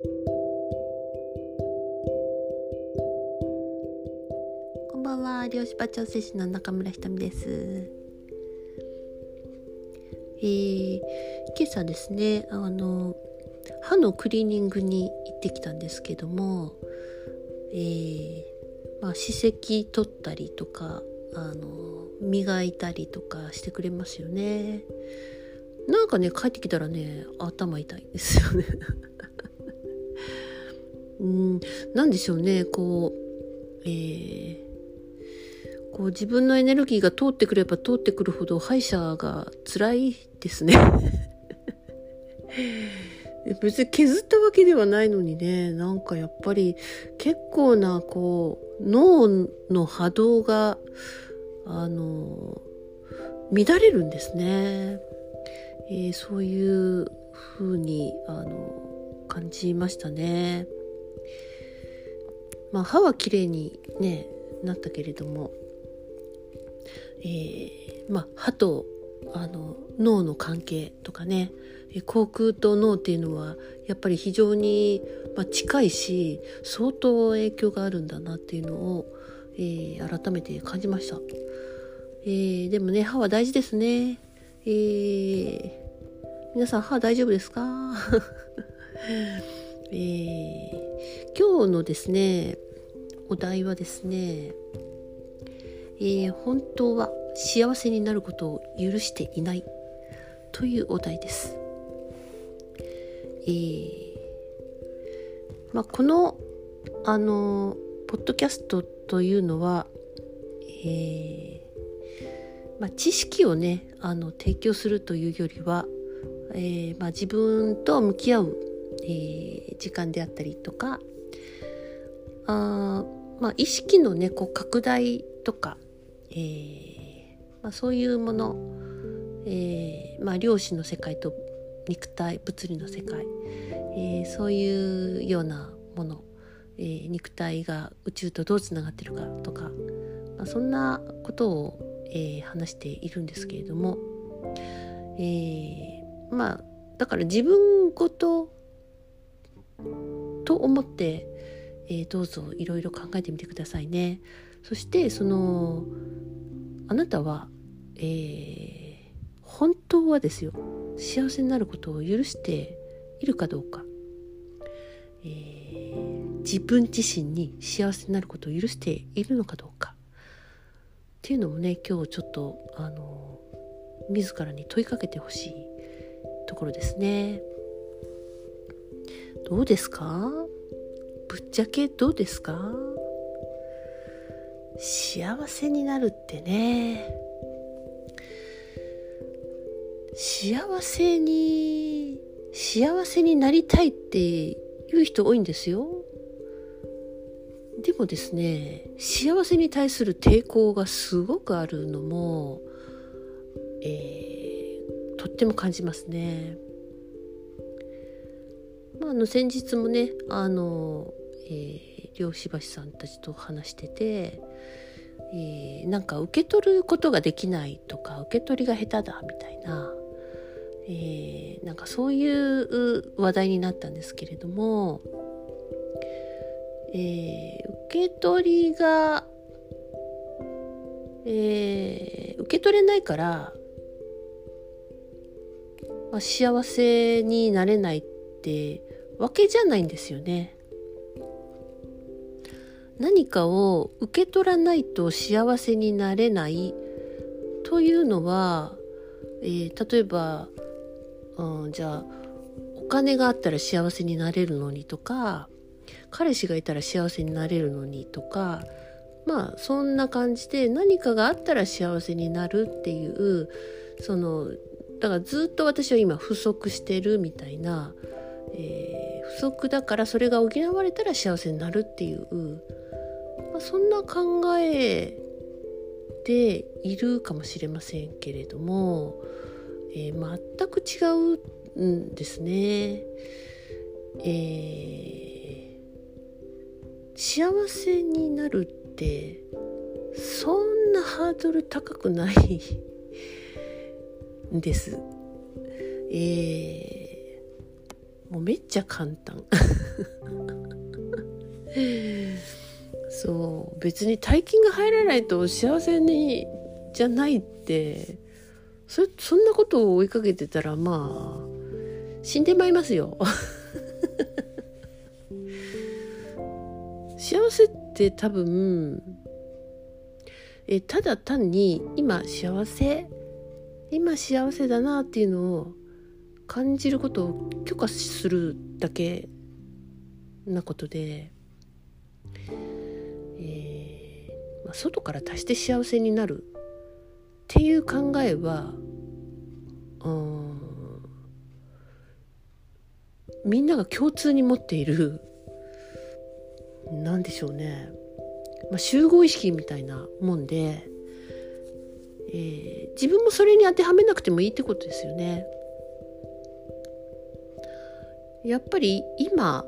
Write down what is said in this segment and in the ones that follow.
こんばんは。漁師場調整師の中村ひとみです。えー、今朝ですねあの歯のクリーニングに行ってきたんですけどもえー、まあ、歯石取ったりとかあの磨いたりとかしてくれますよね。なんかね帰ってきたらね頭痛いんですよね。うん。何でしょうね。こうえー、こう自分のエネルギーが通ってくれば通ってくるほど歯医者が辛いですね。別に削ったわけではないのにね。なんかやっぱり結構なこう脳の波動があの乱れるんですね、えー、そういう風にあの感じましたね。まあ歯は綺麗にねなったけれどもえー、まあ歯とあの脳の関係とかね口腔と脳っていうのはやっぱり非常に、まあ、近いし相当影響があるんだなっていうのを、えー、改めて感じました、えー、でもね歯は大事ですね、えー、皆さん歯大丈夫ですか？えー、今日のですねお題はですね、えー、本当は幸せになることを許していないというお題です。えーまあ、このあのポッドキャストというのは、えーまあ、知識をねあの提供するというよりは、えーまあ、自分と向き合う、えー、時間であったりとかあ、まあ、意識のねこう拡大とか、えーまあ、そういうもの、えーまあ、量子の世界と肉体物理の世界、え、そういうようなもの、え、肉体が宇宙とどうつながってるかとか、まあ、そんなことを、えー、話しているんですけれども、え、まあだから自分ごとと思って、えー、どうぞいろいろ考えてみてくださいね。そしてそのあなたは、えー、本当はですよ幸せになることを許しているかどうか、えー、自分自身に幸せになることを許しているのかどうかっていうのもね今日ちょっとあの自らに問いかけてほしいところですね。どうですか？ぶっちゃけどうですか？幸せになるってね。幸せに幸せになりたいっていう人多いんですよ。でもですね幸せに対する抵抗がすごくあるのも、えー、とっても感じますね。まあ、の先日もねあの、えー、漁師橋さんたちと話しててえー、なんか受け取ることができないとか受け取りが下手だみたいな、えー、なんかそういう話題になったんですけれども、えー、受け取りが、えー、受け取れないから、まあ、幸せになれないってわけじゃないんですよね。何かを受け取らないと幸せになれないというのは、えー、例えば、うん、じゃあお金があったら幸せになれるのにとか彼氏がいたら幸せになれるのにとかまあそんな感じで何かがあったら幸せになるっていうそのだからずっと私は今不足してるみたいな、えー、足だからそれが補われたら幸せになるっていうまあ、そんな考えでいるかもしれませんけれども、えー、全く違うんですね。えー、幸せになるってそんなハードル高くないんです。えー、もうめっちゃ簡単。そう。別に大金が入らないと幸せにじゃないって。そそんなことを追いかけてたらまあ死んでまいますよ。幸せって多分えただ単に今幸せ？今幸せだなっていうのを感じることを許可するだけなことで、えーまあ、外から足して幸せになるっていう考えはうんみんなが共通に持っている何でしょうね、まあ、集合意識みたいなもんで、えー、自分もそれに当てはめなくてもいいってことですよね。やっぱり今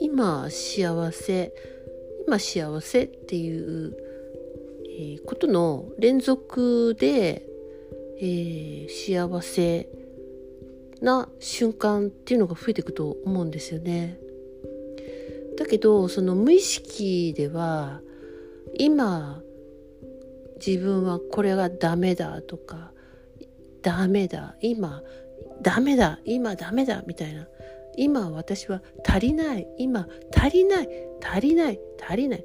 今幸せ今幸せっていう、え、ことの連続で、えー、幸せな瞬間っていうのが増えていくと思うんですよね。だけどその無意識では今自分はこれがダメだとかダメだ今ダメだ今ダメだみたいな。今私は足りない今足りない足りない足りない。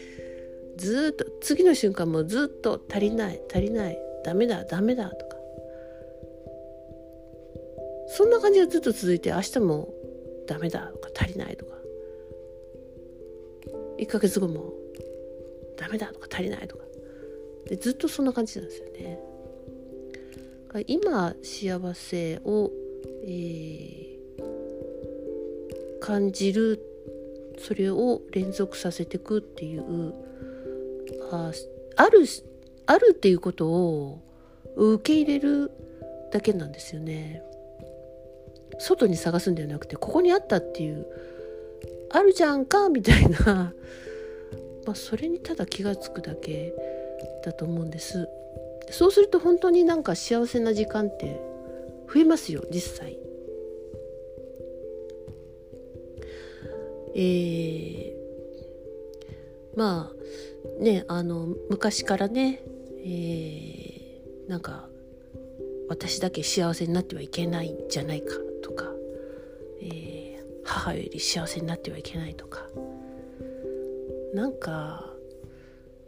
ずっと次の瞬間もずっと足りない足りないダメだダメだとか。そんな感じがずっと続いて明日もダメだとか足りないとか。1ヶ月後もダメだとか足りないとか。でずっとそんな感じなんですよね。今幸せを、えー、感じるそれを連続させていくっていうああるあるっていうことを受け入れるだけなんですよね。外に探すんではなくてここにあったっていうあるじゃんかみたいな まあそれにただ気が付くだけだと思うんですそうすると本当になんか幸せな時間って増えますよ実際。えー、まあねあの昔からね、えー、なんか私だけ幸せになってはいけないんじゃないかとか、えー、母より幸せになってはいけないとかなんか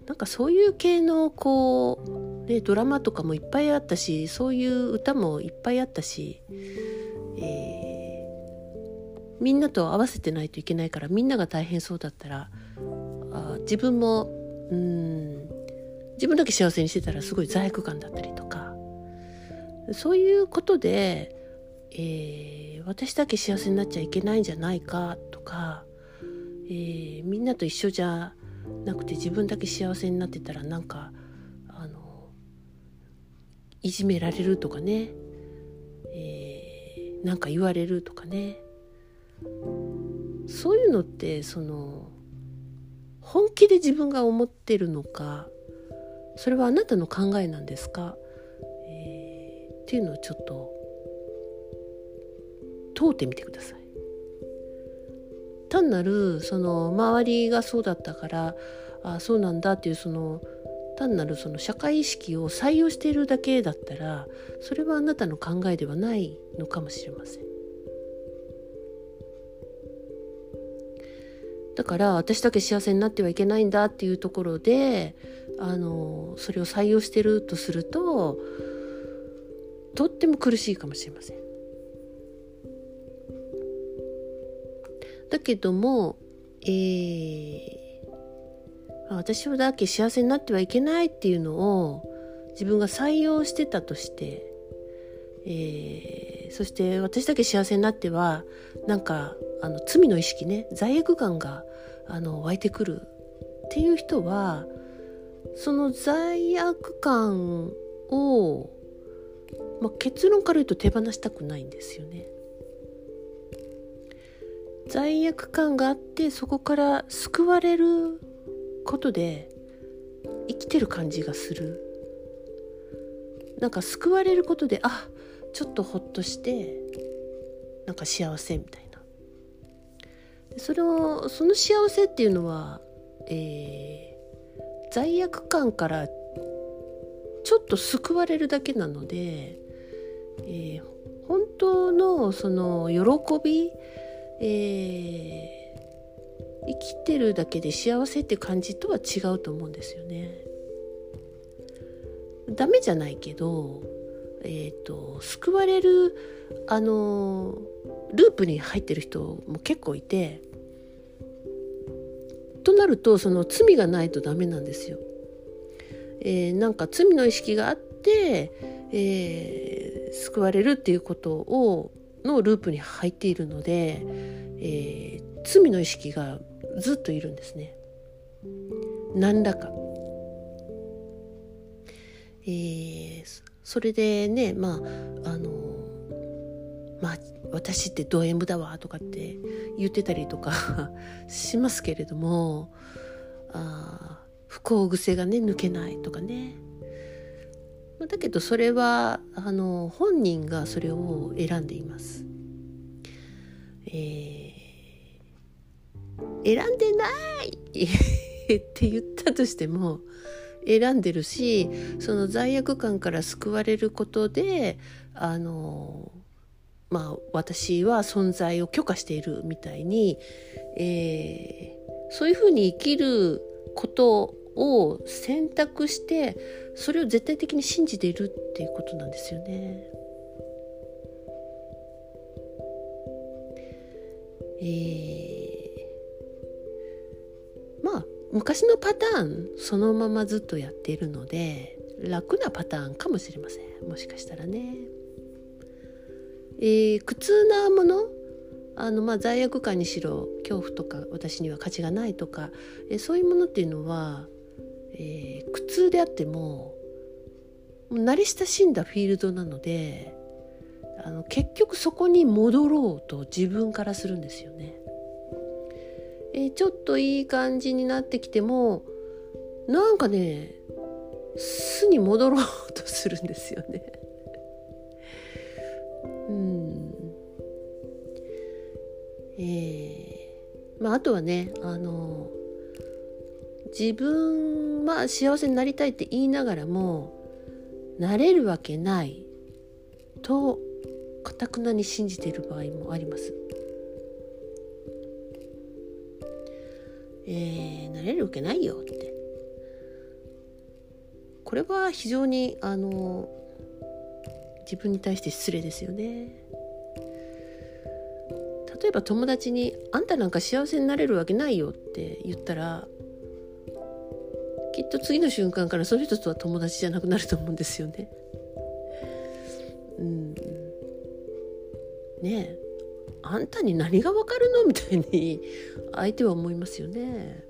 なんかそういう系のこう、ね、ドラマとかもいっぱいあったしそういう歌もいっぱいあったし、えー、みんなと合わせてないといけないからみんなが大変そうだったらあ自分もうん自分だけ幸せにしてたらすごい罪悪感だったりとか。そういうことで、えー、私だけ幸せになっちゃいけないんじゃないかとか、えー、みんなと一緒じゃなくて自分だけ幸せになってたらなんかいじめられるとかね、えー、なんか言われるとかね。そういうのってその本気で自分が思ってるのかそれはあなたの考えなんですか？えっていうのをちょっと問うてみてください。単なるその周りがそうだったからあそうなんだっていうその単なるその社会意識を採用しているだけだったらそれはあなたの考えではないのかもしれません。だから私だけ幸せになってはいけないんだっていうところであのそれを採用してるとするととっても苦しいかもしれません。だけども、えー、私だけ幸せになってはいけないっていうのを自分が採用してたとして、えー、そして私だけ幸せになってはなんかあの罪の意識ね罪悪感があの湧いてくるっていう人はその罪悪感をまあ、結論から言うと手放したくないんですよね。罪悪感があってそこから救われることで生きてる感じがする。なんか救われることであちょっとほっとしてなんか幸せみたいな。それをその幸せっていうのは、えー、罪悪感からちょっと救われるだけなので、えー、本当のその喜び、えー、生きてるだけで幸せって感じとは違うと思うんですよね。ダメじゃないけど、えーと、救われるあのループに入ってる人も結構いてとなるとその罪がないとダメなんですよ。えー、なんか罪の意識があって、えー、救われるっていうことをのループに入っているので、えー、罪の意識がずっといるんですね。何らか。えー、それでねまああのまあ私ってド M だわとかって言ってたりとか しますけれどもあ不幸癖がね抜けないとかねだけどそれはあの本人がそれを選んでいます。えー、選んでないって言ったとしても選んでるしその罪悪感から救われることであのまあ私は存在を許可しているみたいに、えー、そういうふうに生きることを選択してそれを絶対的に信じているっていうことなんですよね。えー、昔のパターンそのままずっとやっているので楽なパターンかもしれませんもしかしたらね。えー、苦痛なもの？あのまあ罪悪感にしろ恐怖とか私には価値がないとか、えー、そういうものっていうのは、えー、苦痛であっても慣れ親しんだフィールドなのであの結局そこに戻ろうと自分からするんですよね。え、ちょっといい感じになってきてもなんかね巣に戻ろうとするんですよね。うんえー、まああとはねあの自分は幸せになりたいって言いながらもなれるわけないとかたくなに信じている場合もあります。えー、なれるわけないよって。これは非常にあの自分に対して失礼ですよね。例えば友達に「あんたなんか幸せになれるわけないよ」って言ったらきっと次の瞬間からその人とは友達じゃなくなると思うんですよね。うん、ねえ。あんたに何がわかるの？みたいに相手は思いますよね。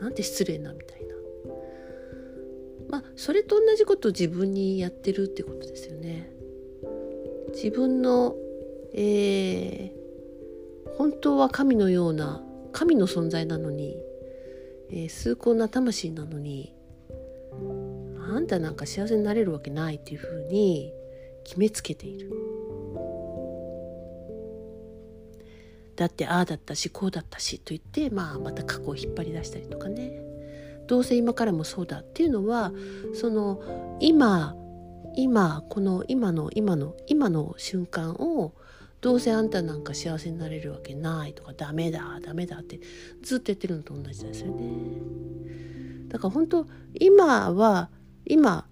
なんて失礼なみたいな。まあそれと同じことを自分にやってるってことですよね。自分の、えー、本当は神のような神の存在なのに、えー、崇高な魂なのにあんたなんか幸せになれるわけないっていうふうに決めつけている。だってああだったしこうだったしと言って、まあ、また過去を引っ張り出したりとかねどうせ今からもそうだっていうのはその今今この今の今の今の瞬間をどうせあんたなんか幸せになれるわけないとかダメだダメだってずっとやってるのと同じですよね。だから本当今は今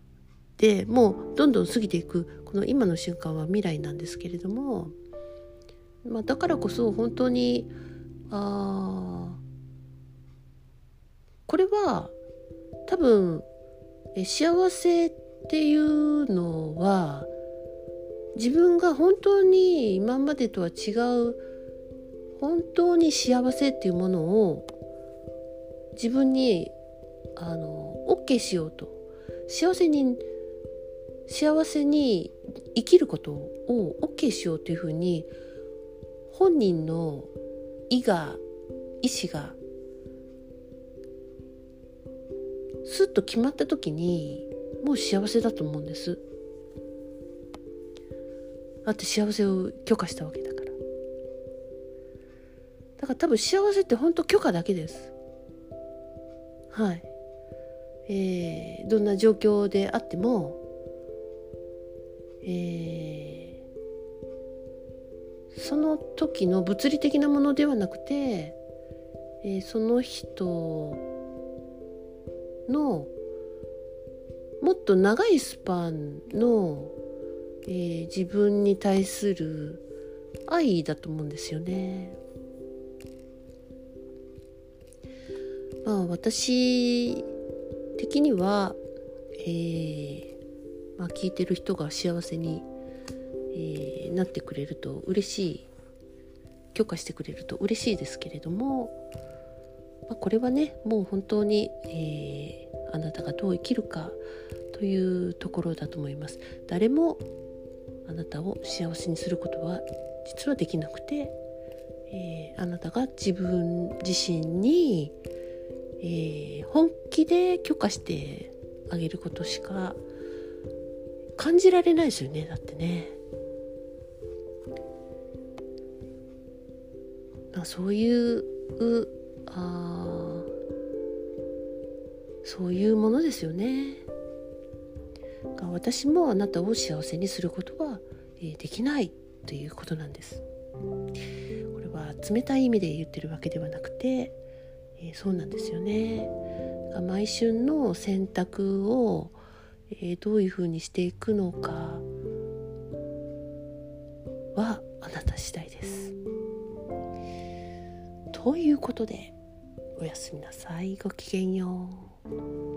でもうどんどん過ぎていくこの今の瞬間は未来なんですけれどもまあ、だからこそ本当にあこれは多分え幸せっていうのは自分が本当に今までとは違う本当に幸せっていうものを自分にあの OK しようと。幸せに幸せに生きることを OK しようというふうに本人の意が意思がスッと決まった時にもう幸せだと思うんです。だって幸せを許可したわけだから。だから多分幸せって本当許可だけです。はい。えー、どんな状況であってもえー、その時の物理的なものではなくて、えー、その人のもっと長いスパンの、えー、自分に対する愛だと思うんですよね。まあ私的には、えーまあ、聞いてる人が幸せに、えー、なってくれると嬉しい許可してくれると嬉しいですけれども、まあ、これはねもう本当に、えー、あなたがどう生きるかというところだと思います。誰もあなたを幸せにすることは実はできなくて、えー、あなたが自分自身に、えー、本気で許可してあげることしか感じられないですよねだってね。あそういうあそういうものですよね。私もあなたを幸せにすることは、できないということなんです。これは冷たい意味で言ってるわけではなくて、え、そうなんですよね。毎春の選択を、え、どういうふうにしていくのかということでおやすみなさいごきげんよう。